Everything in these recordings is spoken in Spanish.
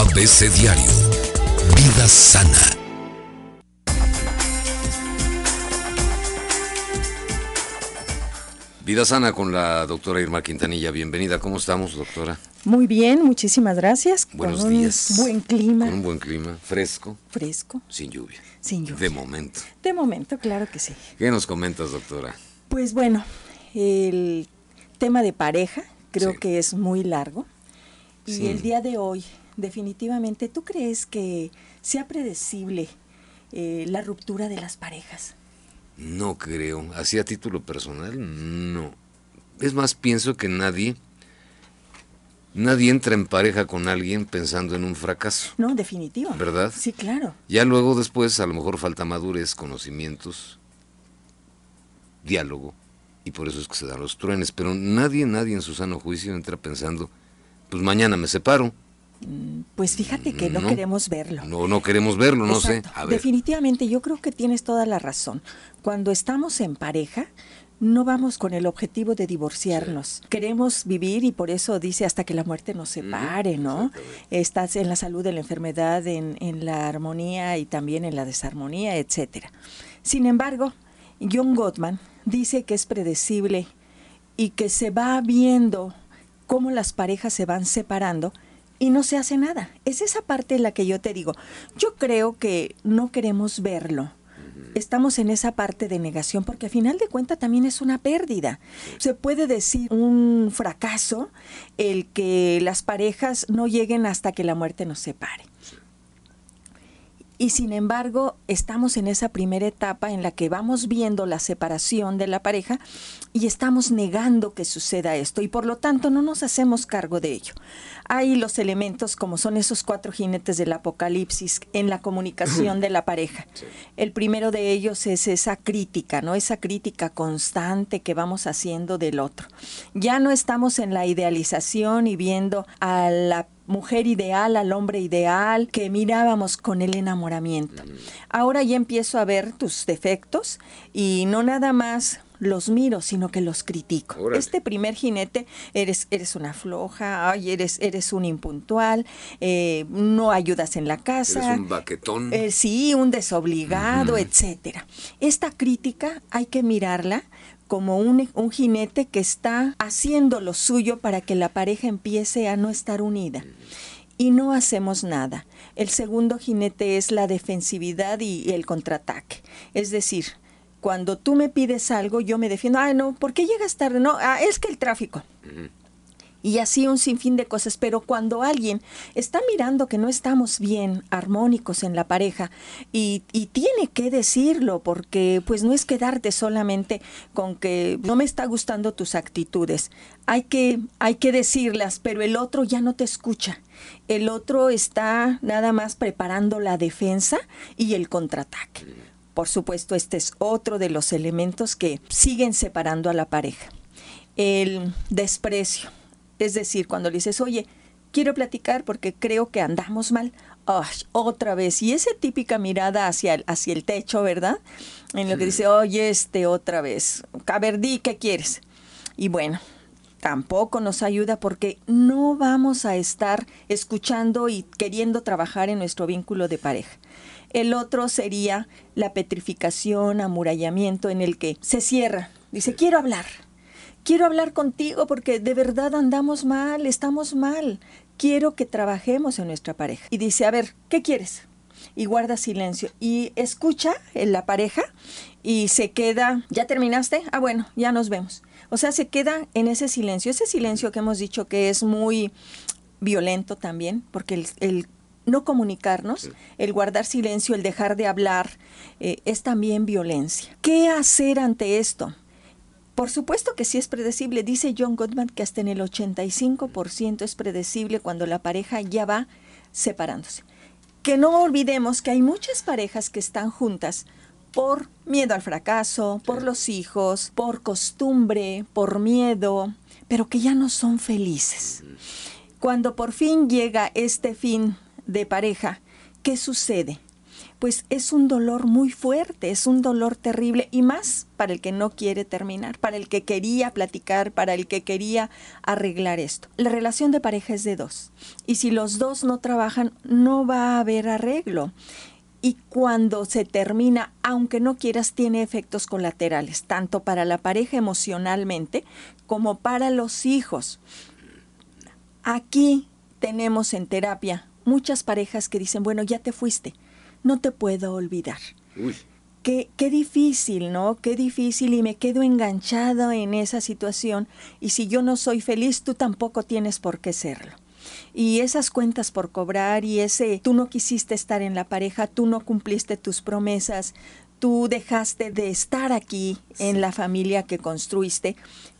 ABC Diario. Vida sana. Vida sana con la doctora Irma Quintanilla. Bienvenida. ¿Cómo estamos, doctora? Muy bien, muchísimas gracias. Buenos con días. Un buen clima. Con un buen clima, fresco, Fresco, sin lluvia. sin lluvia. De momento. De momento, claro que sí. ¿Qué nos comentas, doctora? Pues bueno, el tema de pareja creo Sí. que es muy largo. Y Sí. el día de hoy, definitivamente, ¿tú crees que sea predecible eh, la ruptura de las parejas? No creo. Así a título personal, no. Es más, pienso que nadie, nadie entra en pareja con alguien pensando en un fracaso. No, definitivo. ¿Verdad? Sí, claro. Ya luego después a lo mejor falta madurez, conocimientos, diálogo, y por eso es que se dan los truenes. Pero nadie, nadie en su sano juicio entra pensando, pues mañana me separo. Pues fíjate que no, No. queremos verlo. No, no queremos verlo, no Exacto. sé. A ver. Definitivamente, yo creo que tienes toda la razón. Cuando estamos en pareja, no vamos con el objetivo de divorciarnos. Queremos vivir y por eso dice hasta que la muerte nos separe, ¿no? Estás en la salud, en la enfermedad, en, en la armonía y también en la desarmonía, etcétera. Sin embargo, John Gottman dice que es predecible y que se va viendo cómo las parejas se van separando y no se hace nada. Es esa parte en la que yo te digo, yo creo que no queremos verlo. Estamos en esa parte de negación porque a final de cuentas también es una pérdida. Se puede decir un fracaso el que las parejas no lleguen hasta que la muerte nos separe. Y sin embargo, estamos en esa primera etapa en la que vamos viendo la separación de la pareja y estamos negando que suceda esto y por lo tanto no nos hacemos cargo de ello. Hay los elementos como son esos cuatro jinetes del apocalipsis en la comunicación de la pareja. El primero de ellos es esa crítica, ¿no? Esa crítica constante que vamos haciendo del otro. Ya no estamos en la idealización y viendo a la mujer ideal, al hombre ideal que mirábamos con el enamoramiento. Ahora ya empiezo a ver tus defectos y no nada más los miro, sino que los critico. Órale. Este primer jinete, eres, eres una floja, ay, eres, eres un impuntual, eh, no ayudas en la casa. Eres un baquetón. Eh, sí, un desobligado, etcétera. Esta crítica hay que mirarla como un, un jinete que está haciendo lo suyo para que la pareja empiece a no estar unida. Y no hacemos nada. El segundo jinete es la defensividad y el contraataque. Es decir, cuando tú me pides algo, yo me defiendo. Ah, no, ¿por qué llegas tarde? No, ah, es que el tráfico y así un sinfín de cosas. Pero cuando alguien está mirando que no estamos bien armónicos en la pareja y, y tiene que decirlo, porque pues no es quedarte solamente con que no me está gustando tus actitudes. Hay que, hay que decirlas, pero el otro ya no te escucha. El otro está nada más preparando la defensa y el contraataque. Por supuesto, este es otro de los elementos que siguen separando a la pareja. El desprecio. Es decir, cuando le dices, oye, quiero platicar porque creo que andamos mal. Otra vez. Y esa típica mirada hacia el, hacia el techo, ¿verdad? En lo que dice, oye, este otra vez. Di, ¿qué quieres? Y bueno, tampoco nos ayuda porque no vamos a estar escuchando y queriendo trabajar en nuestro vínculo de pareja. El otro sería la petrificación, amurallamiento, en el que se cierra. Dice, quiero hablar. Quiero hablar contigo porque de verdad andamos mal, estamos mal. Quiero que trabajemos en nuestra pareja. Y dice, a ver, ¿qué quieres? Y guarda silencio. Y escucha en la pareja y se queda, ¿ya terminaste? Ah, bueno, ya nos vemos. O sea, se queda en ese silencio. Ese silencio que hemos dicho que es muy violento también, porque el, el no comunicarnos, el guardar silencio, el dejar de hablar, eh, es también violencia. ¿Qué hacer ante esto? Por supuesto que sí es predecible. Dice John Gottman que hasta en el 85% es predecible cuando la pareja ya va separándose. Que no olvidemos que hay muchas parejas que están juntas por miedo al fracaso, por los hijos, por costumbre, por miedo, pero que ya no son felices. Cuando por fin llega este fin de pareja, ¿qué sucede? Pues es un dolor muy fuerte, es un dolor terrible y más para el que no quiere terminar, para el que quería platicar, para el que quería arreglar esto. La relación de pareja es de dos y si los dos no trabajan no va a haber arreglo y cuando se termina, aunque no quieras, tiene efectos colaterales, tanto para la pareja emocionalmente como para los hijos. Aquí tenemos en terapia muchas parejas que dicen, bueno, ya te fuiste, no te puedo olvidar. Qué, qué, difícil, ¿no? Qué difícil y me quedo enganchado en esa situación. Y si yo no soy feliz, tú tampoco tienes por qué serlo. Y esas cuentas por cobrar y ese tú no quisiste estar en la pareja, tú no cumpliste tus promesas, tú dejaste de estar aquí en la familia que construiste,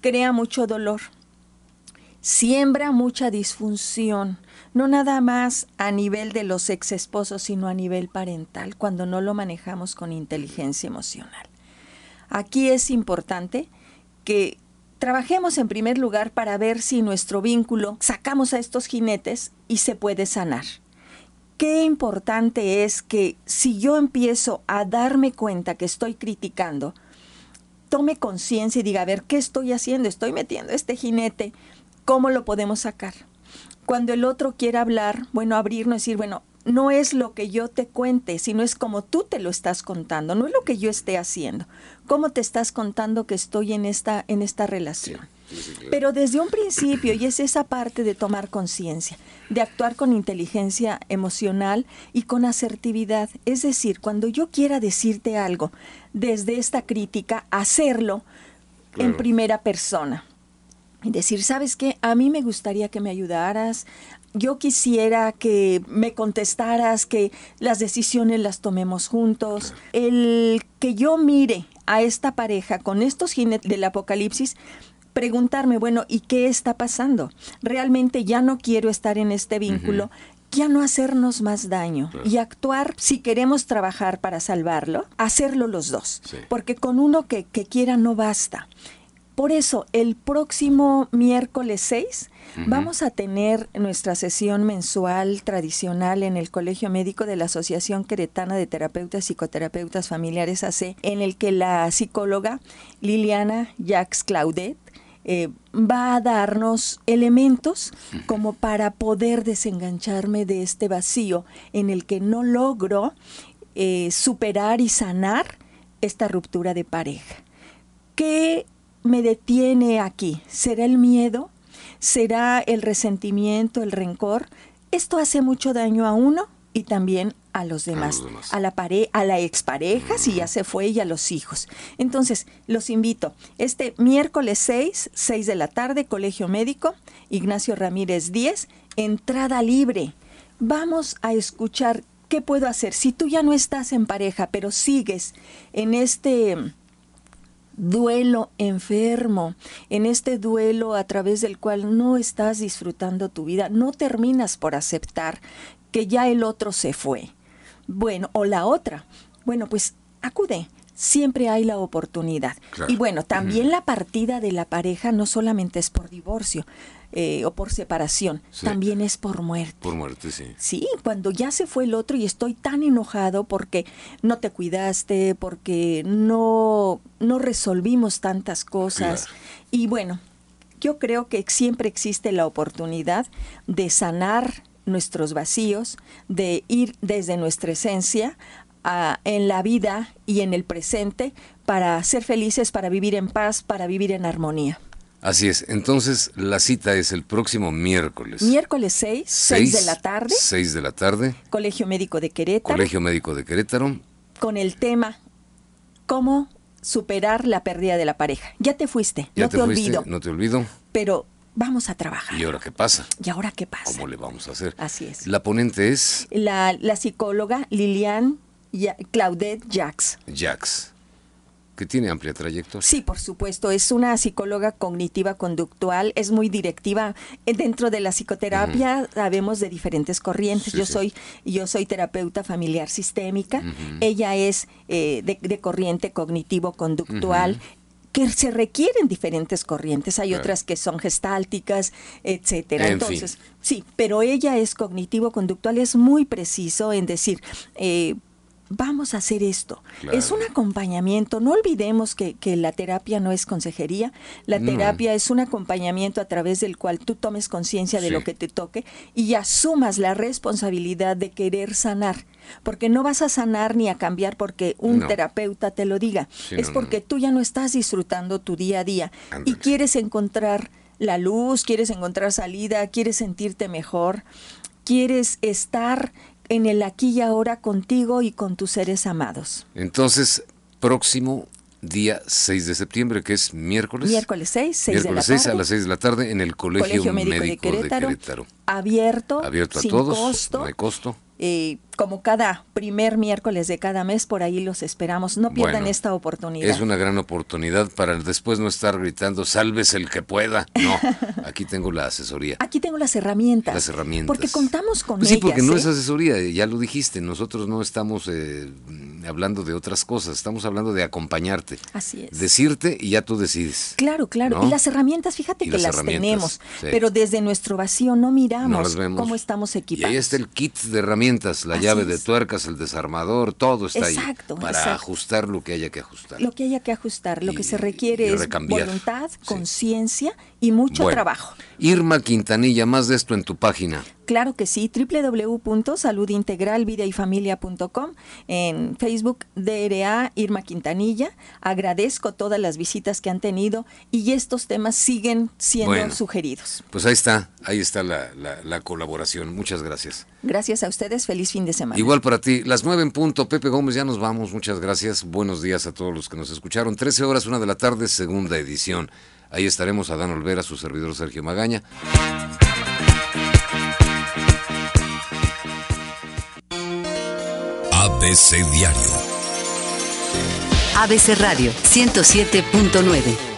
crea mucho dolor, siembra mucha disfunción, no nada más a nivel de los ex esposos, sino a nivel parental, cuando no lo manejamos con inteligencia emocional. Aquí es importante que Trabajemos en primer lugar para ver si nuestro vínculo sacamos a estos jinetes y se puede sanar. Qué importante es que si yo empiezo a darme cuenta que estoy criticando, tome conciencia y diga, a ver, ¿qué estoy haciendo? Estoy metiendo este jinete, ¿cómo lo podemos sacar? Cuando el otro quiera hablar, bueno, abrirnos y decir, bueno, no es lo que yo te cuente, sino es como tú te lo estás contando, no es lo que yo esté haciendo. ¿Cómo te estás contando que estoy en esta, en esta relación? Pero desde un principio, y es esa parte de tomar conciencia, de actuar con inteligencia emocional y con asertividad. Es decir, cuando yo quiera decirte algo desde esta crítica, hacerlo en primera persona. Y decir, ¿sabes qué? A mí me gustaría que me ayudaras, yo quisiera que me contestaras, que las decisiones las tomemos juntos. El que yo mire a esta pareja con estos jinetes del apocalipsis, preguntarme, bueno, ¿y qué está pasando? Realmente ya no quiero estar en este vínculo. Ya no hacernos más daño y actuar, si queremos trabajar para salvarlo, hacerlo los dos, porque con uno que, que quiera no basta. Por eso, el próximo miércoles 6 vamos a tener nuestra sesión mensual tradicional en el Colegio Médico de la Asociación Queretana de Terapeutas y Psicoterapeutas Familiares AC, en el que la psicóloga Liliana Jacques Claudet eh, va a darnos elementos como para poder desengancharme de este vacío en el que no logro eh, superar y sanar esta ruptura de pareja. ¿Qué me detiene aquí? ¿Será el miedo? ¿Será el resentimiento, el rencor? Esto hace mucho daño a uno y también a los demás, a, la a la expareja, si ya se fue, y a los hijos. Entonces, los invito. Este miércoles 6, 6 de la tarde, Colegio Médico, Ignacio Ramírez 10, entrada libre. Vamos a escuchar qué puedo hacer. Si tú ya no estás en pareja, pero sigues en este duelo enfermo, en este duelo a través del cual no estás disfrutando tu vida, no terminas por aceptar que ya el otro se fue. Bueno, o la otra, bueno, pues acude, siempre hay la oportunidad. Y bueno, también la partida de la pareja no solamente es por divorcio, eh, o por separación, también es por muerte. Por muerte, sí. Sí, cuando ya se fue el otro y estoy tan enojado porque no te cuidaste, porque no, no resolvimos tantas cosas. Y bueno, yo creo que siempre existe la oportunidad de sanar nuestros vacíos, de ir desde nuestra esencia a, en la vida y en el presente para ser felices, para vivir en paz, para vivir en armonía. Así es, entonces la cita es el próximo miércoles. Miércoles 6, 6 de la tarde. 6 de la tarde. Colegio Médico de Querétaro. Colegio Médico de Querétaro. Con el tema ¿Cómo superar la pérdida de la pareja? Ya te fuiste, no te, olvido. No te olvido. Pero vamos a trabajar. ¿Y ahora qué pasa? ¿Y ahora qué pasa? ¿Cómo le vamos a hacer? Así es. La ponente es... La, la psicóloga Lilian Claudette Jax. Jax que tiene amplia trayectoria. Sí, por supuesto, es una psicóloga cognitiva conductual, es muy directiva. Dentro de la psicoterapia sabemos de diferentes corrientes. yo soy yo soy terapeuta familiar sistémica, ella es eh, de, corriente cognitivo conductual. que se requieren diferentes corrientes, hay otras que son gestálticas, etcétera. Entonces, sí, pero ella es cognitivo conductual, es muy preciso en decir, eh, vamos a hacer esto. Es un acompañamiento. No olvidemos que, la terapia no es consejería. La terapia es un acompañamiento a través del cual tú tomes conciencia de lo que te toque y asumas la responsabilidad de querer sanar. Porque no vas a sanar ni a cambiar porque un terapeuta te lo diga. es porque tú ya no estás disfrutando tu día a día y quieres encontrar la luz, quieres encontrar salida, quieres sentirte mejor, quieres estar en el aquí y ahora contigo y con tus seres amados. Entonces, próximo día 6 de septiembre, que es miércoles. Miércoles 6, 6 miércoles de la 6 a las 6 de la tarde en el Colegio, Médico, de, Querétaro, Abierto, abierto a todos, no hay costo. Eh, como cada primer miércoles de cada mes, por ahí los esperamos. No pierdan esta oportunidad. Es una gran oportunidad para después no estar gritando, salves el que pueda. No, aquí tengo la asesoría. Aquí tengo las herramientas. Las herramientas. Porque contamos con pues ellas. Sí, porque no es ¿eh? asesoría, ya lo dijiste, nosotros no estamos eh, hablando de otras cosas, estamos hablando de acompañarte. Así es. Decirte y ya tú decides. Claro, claro. Y las herramientas, fíjate que las, tenemos, pero desde nuestro vacío no miramos cómo estamos equipados. Y ahí está el kit de herramientas, la llave de tuercas, el desarmador, todo está ahí para ajustar lo que haya que ajustar. Lo que haya que ajustar, lo que se requiere es voluntad, conciencia y mucho trabajo. Irma Quintanilla, más de esto en tu página. Claro que sí, www.saludintegralvidaifamilia.com, en Facebook DRA Irma Quintanilla. Agradezco todas las visitas que han tenido y estos temas siguen siendo sugeridos. Pues ahí está, ahí está la, la, colaboración. Muchas gracias. Gracias a ustedes, feliz fin de semana. Igual para ti, las nueve en punto, Pepe Gómez, ya nos vamos, muchas gracias. Buenos días a todos los que nos escucharon. 13 horas, una de la tarde, segunda edición. Ahí estaremos a Dan Olvera, su servidor Sergio Magaña. ABC Diario. ABC Radio 107.9.